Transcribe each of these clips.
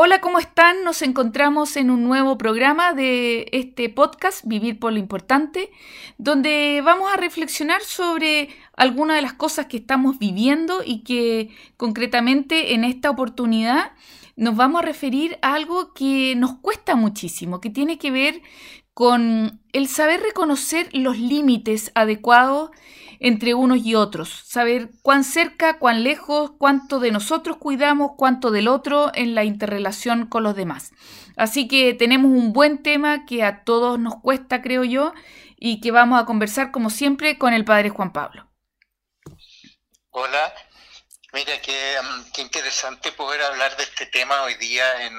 Hola, ¿cómo están? Nos encontramos en un nuevo programa de este podcast, Vivir por lo Importante, donde vamos a reflexionar sobre algunas de las cosas que estamos viviendo y que concretamente en esta oportunidad nos vamos a referir a algo que nos cuesta muchísimo, que tiene que ver con el saber reconocer los límites adecuados entre unos y otros, saber cuán cerca, cuán lejos, cuánto de nosotros cuidamos, cuánto del otro en la interrelación con los demás. Así que tenemos un buen tema que a todos nos cuesta, creo yo, y que vamos a conversar como siempre con el Padre Juan Pablo. Hola, mira qué, mm, interesante poder hablar de este tema hoy día en,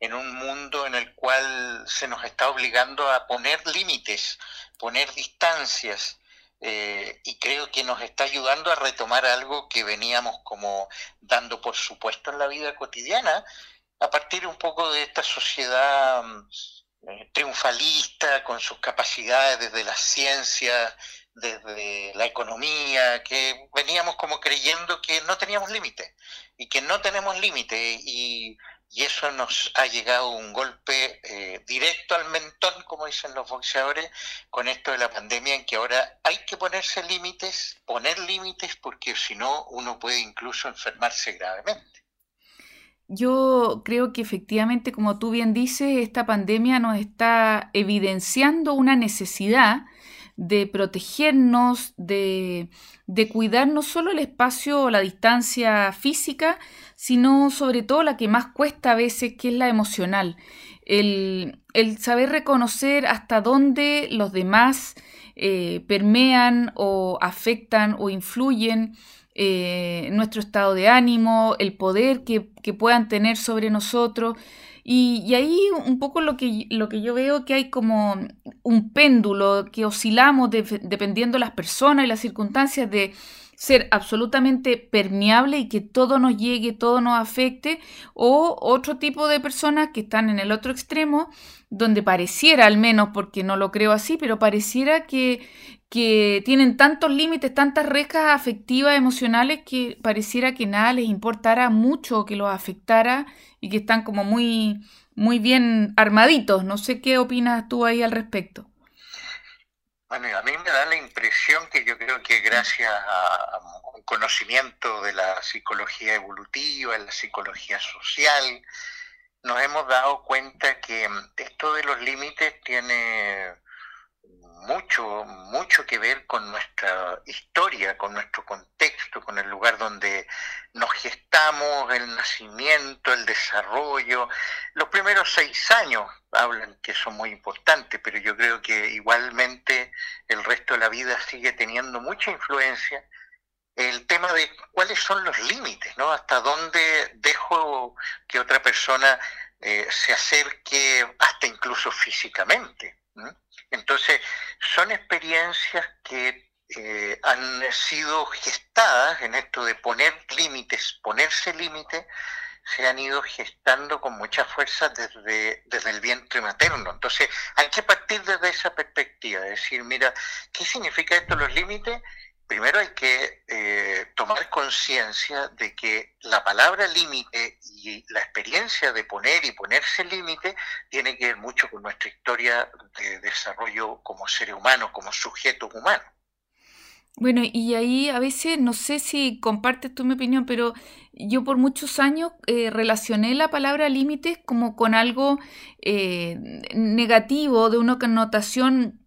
en un mundo en el cual se nos está obligando a poner límites, poner distancias, eh, y creo que nos está ayudando a retomar algo que veníamos como dando por supuesto en la vida cotidiana, a partir un poco de esta sociedad mm, eh, triunfalista, con sus capacidades desde la ciencia, desde la economía, que veníamos como creyendo que no teníamos límite y que no tenemos límite y y eso nos ha llegado un golpe eh, directo al mentón, como dicen los boxeadores, con esto de la pandemia, en que ahora hay que ponerse límites, poner límites, porque si no uno puede incluso enfermarse gravemente. Yo creo que efectivamente, como tú bien dices, esta pandemia nos está evidenciando una necesidad de protegernos, de, de cuidar no solo el espacio o la distancia física, sino sobre todo la que más cuesta a veces, que es la emocional. El, saber reconocer hasta dónde los demás eh, permean o afectan o influyen eh, nuestro estado de ánimo, el poder que, puedan tener sobre nosotros. Y, ahí un poco lo que, lo que yo veo que hay como un péndulo que oscilamos dependiendo de las personas y las circunstancias de ser absolutamente permeable y que todo nos llegue, todo nos afecte, o otro tipo de personas que están en el otro extremo, donde pareciera al menos, porque no lo creo así, pero pareciera que, que tienen tantos límites, tantas rejas afectivas, emocionales, que pareciera que nada les importara mucho, que los afectara y que están como muy, muy bien armaditos. No sé qué opinas tú ahí al respecto. Bueno, a mí me da la impresión que yo creo que gracias a un conocimiento de la psicología evolutiva, la psicología social, nos hemos dado cuenta que esto de los límites tiene mucho, mucho que ver con nuestra historia, con nuestro contexto, con el lugar donde nos gestamos, el nacimiento, el desarrollo. Los primeros seis años hablan que son muy importantes, pero yo creo que igualmente el resto de la vida sigue teniendo mucha influencia. El tema de cuáles son los límites, ¿no? Hasta dónde dejo que otra persona eh, se acerque hasta incluso físicamente. Entonces, son experiencias que eh, han sido gestadas en esto de poner límites, ponerse límites, se han ido gestando con mucha fuerza desde, desde el vientre materno. Entonces, hay que partir desde esa perspectiva, decir, mira, ¿qué significa esto los límites? Primero hay que eh, tomar conciencia de que la palabra límite y la experiencia de poner y ponerse límite tiene que ver mucho con nuestra historia de desarrollo como ser humano, como sujeto humano. Bueno, y ahí a veces, no sé si compartes tú mi opinión, pero yo por muchos años eh, relacioné la palabra límites como con algo eh, negativo, de una connotación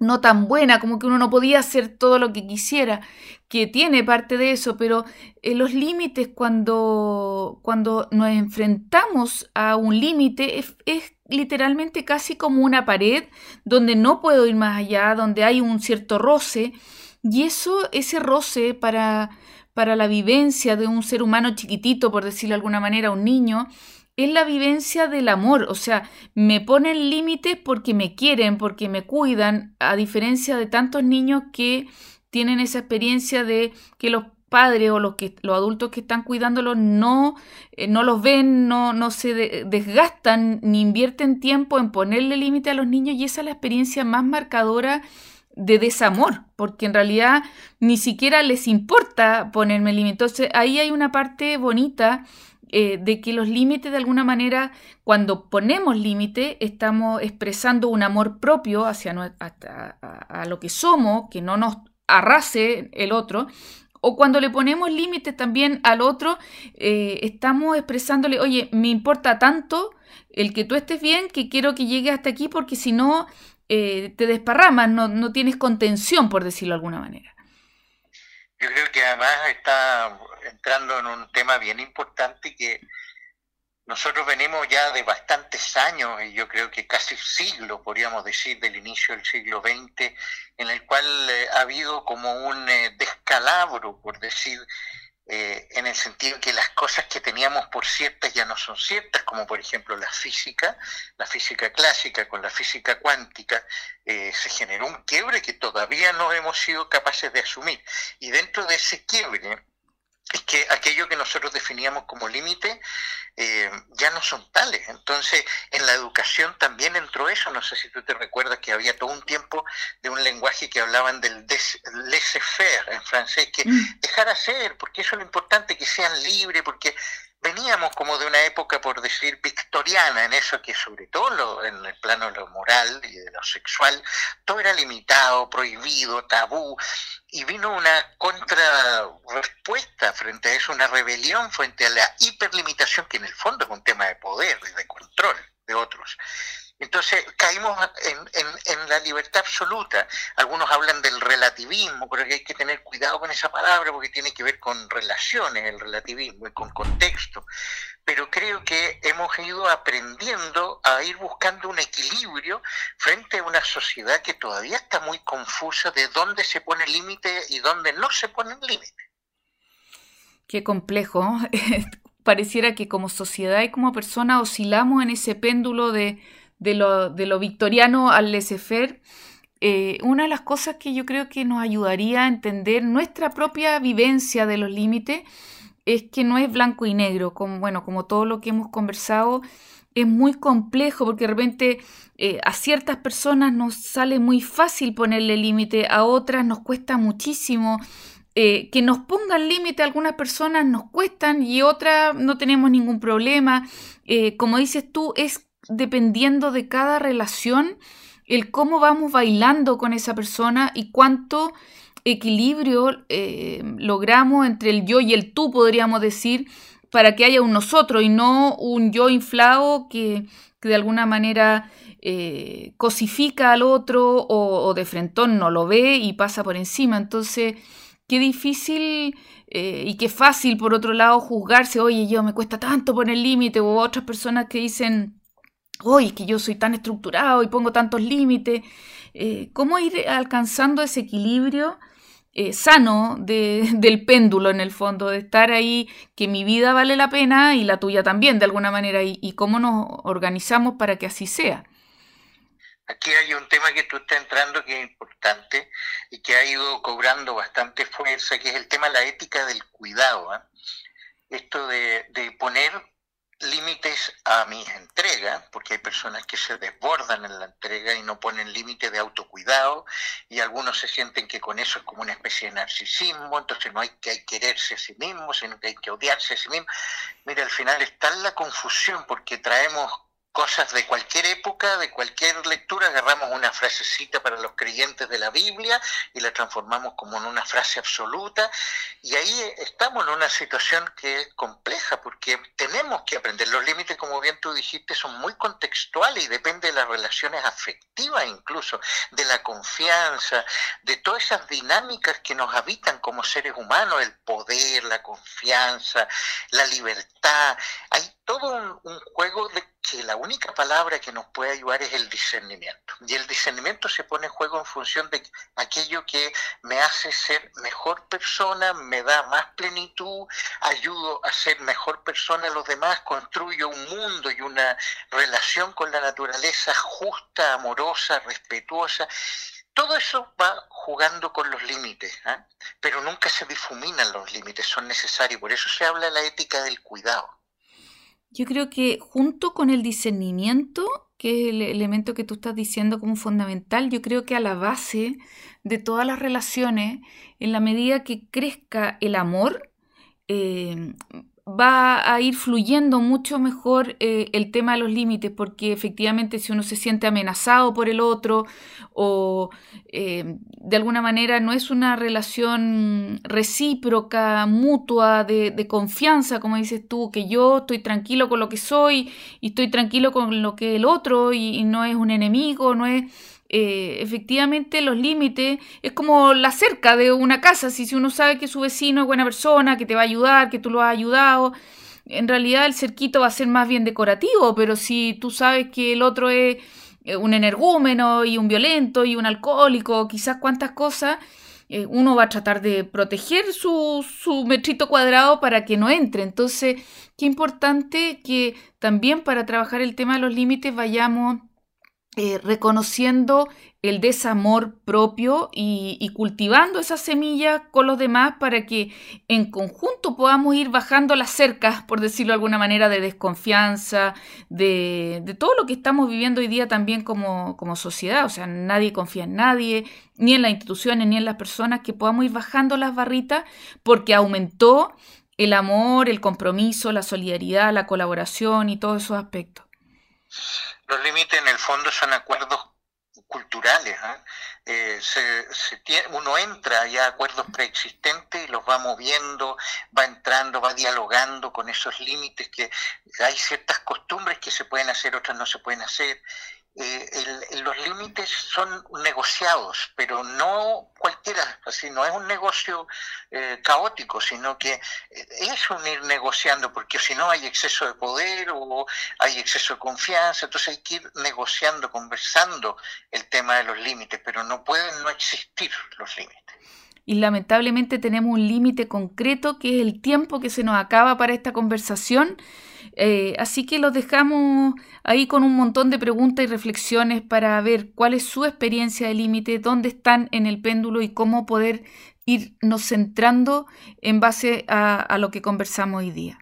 no tan buena, como que uno no podía hacer todo lo que quisiera, que tiene parte de eso, pero eh, los límites cuando, cuando nos enfrentamos a un límite es, literalmente casi como una pared donde no puedo ir más allá, donde hay un cierto roce, y eso, ese roce para, para la vivencia de un ser humano chiquitito, por decirlo de alguna manera, un niño, es la vivencia del amor, o sea, me ponen límites porque me quieren, porque me cuidan, a diferencia de tantos niños que tienen esa experiencia de que los padres o los, que, los adultos que están cuidándolos no, eh, no los ven, no, no se desgastan ni invierten tiempo en ponerle límite a los niños y esa es la experiencia más marcadora de desamor, porque en realidad ni siquiera les importa ponerme límite. Entonces ahí hay una parte bonita eh, de que los límites de alguna manera, cuando ponemos límite, estamos expresando un amor propio hacia a, lo que somos, que no nos arrase el otro, o cuando le ponemos límites también al otro, eh, estamos expresándole, oye, me importa tanto el que tú estés bien que quiero que llegue hasta aquí porque si no eh, te desparramas, no, no tienes contención, por decirlo de alguna manera. Yo creo que además está entrando en un tema bien importante que nosotros venimos ya de bastantes años, y yo creo que casi siglo, podríamos decir, del inicio del siglo XX, en el cual eh, ha habido como un eh, descalabro, por decir, eh, en el sentido que las cosas que teníamos por ciertas ya no son ciertas, como por ejemplo la física, la física clásica con la física cuántica, se generó un quiebre que todavía no hemos sido capaces de asumir. Y dentro de ese quiebre, es que aquello que nosotros definíamos como límite eh, ya no son tales. Entonces, en la educación también entró eso. No sé si tú te recuerdas que había todo un tiempo de un lenguaje que hablaban del laissez-faire en francés, que mm. dejar hacer, porque eso es lo importante, que sean libres, porque veníamos como de una época, por decir, victoriana, en eso que sobre todo en el plano de lo moral y de lo sexual, todo era limitado, prohibido, tabú, y vino una contrarrespuesta frente a eso, una rebelión frente a la hiperlimitación, que en el fondo es un tema de poder y de control de otros. Entonces caímos en, la libertad absoluta. Algunos hablan del relativismo, pero hay que tener cuidado con esa palabra porque tiene que ver con relaciones, el relativismo y con contexto. Pero creo que hemos ido aprendiendo a ir buscando un equilibrio frente a una sociedad que todavía está muy confusa de dónde se pone límite y dónde no se pone límite. Qué complejo. Pareciera que como sociedad y como persona oscilamos en ese péndulo de de lo, victoriano al laissez-faire, eh, una de las cosas que yo creo que nos ayudaría a entender nuestra propia vivencia de los límites es que no es blanco y negro, como, bueno, como todo lo que hemos conversado, es muy complejo porque de repente eh, a ciertas personas nos sale muy fácil ponerle límite, a otras nos cuesta muchísimo. Eh, que nos pongan límite a algunas personas nos cuestan y otras no tenemos ningún problema. como dices tú, es dependiendo de cada relación, el cómo vamos bailando con esa persona y cuánto equilibrio eh, logramos entre el yo y el tú, podríamos decir, para que haya un nosotros y no un yo inflado que, de alguna manera eh, cosifica al otro o, de frentón no lo ve y pasa por encima. Entonces, qué difícil eh, y qué fácil, por otro lado, juzgarse, oye, yo me cuesta tanto poner límite, o otras personas que dicen, hoy que yo soy tan estructurado y pongo tantos límites, eh, ¿cómo ir alcanzando ese equilibrio eh, sano del péndulo en el fondo, de estar ahí, que mi vida vale la pena y la tuya también de alguna manera, y, cómo nos organizamos para que así sea? Aquí hay un tema que tú estás entrando que es importante y que ha ido cobrando bastante fuerza, que es el tema de la ética del cuidado. ¿ah? Esto de, de poner límites a mis entregas, porque hay personas que se desbordan en la entrega y no ponen límite de autocuidado, y algunos se sienten que con eso es como una especie de narcisismo, entonces no hay que quererse a sí mismo, sino que hay que odiarse a sí mismo. Mira, al final está la confusión porque traemos cosas de cualquier época, de cualquier lectura, agarramos una frasecita para los creyentes de la Biblia y la transformamos como en una frase absoluta. Y ahí estamos en una situación que es compleja porque tenemos que aprender. Los límites, como bien tú dijiste, son muy contextuales y depende de las relaciones afectivas incluso, de la confianza, de todas esas dinámicas que nos habitan como seres humanos, el poder, la confianza, la libertad. Hay todo un, un juego de que la única palabra que nos puede ayudar es el discernimiento. Y el discernimiento se pone en juego en función de aquello que me hace ser mejor persona, me da más plenitud, ayudo a ser mejor persona demás, construyo un mundo y una relación con la naturaleza justa, amorosa, respetuosa. Todo eso va jugando con los límites, ¿ah? pero nunca se difuminan los límites, son necesarios. Por eso se habla de la ética del cuidado. Yo creo que junto con el discernimiento, que es el elemento que tú estás diciendo como fundamental, yo creo que a la base de todas las relaciones, en la medida que crezca el amor, eh, va a ir fluyendo mucho mejor eh, el tema de los límites, porque efectivamente si uno se siente amenazado por el otro o eh, de alguna manera no es una relación recíproca, mutua, de, confianza, como dices tú, que yo estoy tranquilo con lo que soy y estoy tranquilo con lo que el otro y no es un enemigo, no es eh, efectivamente los límites es como la cerca de una casa. Si, uno sabe que su vecino es buena persona, que te va a ayudar, que tú lo has ayudado, en realidad el cerquito va a ser más bien decorativo, pero si tú sabes que el otro es eh, un energúmeno y un violento y un alcohólico, quizás cuántas cosas, eh, uno va a tratar de proteger su, su metrito cuadrado para que no entre. Entonces, qué importante que también para trabajar el tema de los límites vayamos eh, reconociendo el desamor propio y, cultivando esa semilla con los demás para que en conjunto podamos ir bajando las cercas, por decirlo de alguna manera, de desconfianza, de, todo lo que estamos viviendo hoy día también como, como, sociedad. O sea, nadie confía en nadie, ni en las instituciones, ni en las personas, que podamos ir bajando las barritas porque aumentó el amor, el compromiso, la solidaridad, la colaboración y todos esos aspectos. Los límites en el fondo son acuerdos culturales. ¿ah? Eh, uno entra ya a acuerdos preexistentes y los va moviendo, va entrando, va dialogando con esos límites que hay ciertas costumbres que se pueden hacer, otras no se pueden hacer eh, los límites son negociados, pero no cualquiera, así no es un negocio eh, caótico, sino que eh, es un ir negociando, porque si no hay exceso de poder o hay exceso de confianza, entonces hay que ir negociando, conversando el tema de los límites, pero no pueden no existir los límites. Y lamentablemente tenemos un límite concreto que es el tiempo que se nos acaba para esta conversación eh, así que los dejamos ahí con un montón de preguntas y reflexiones para ver cuál es su experiencia de límite, dónde están en el péndulo y cómo poder irnos centrando en base a, lo que conversamos hoy día.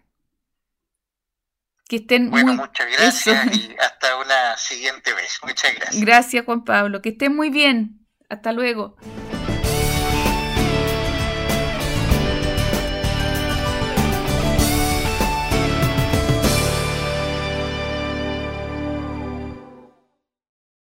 Que estén bueno, muchas gracias y hasta una siguiente vez. Muchas gracias. Gracias, Juan Pablo. Que estén muy bien. Hasta luego.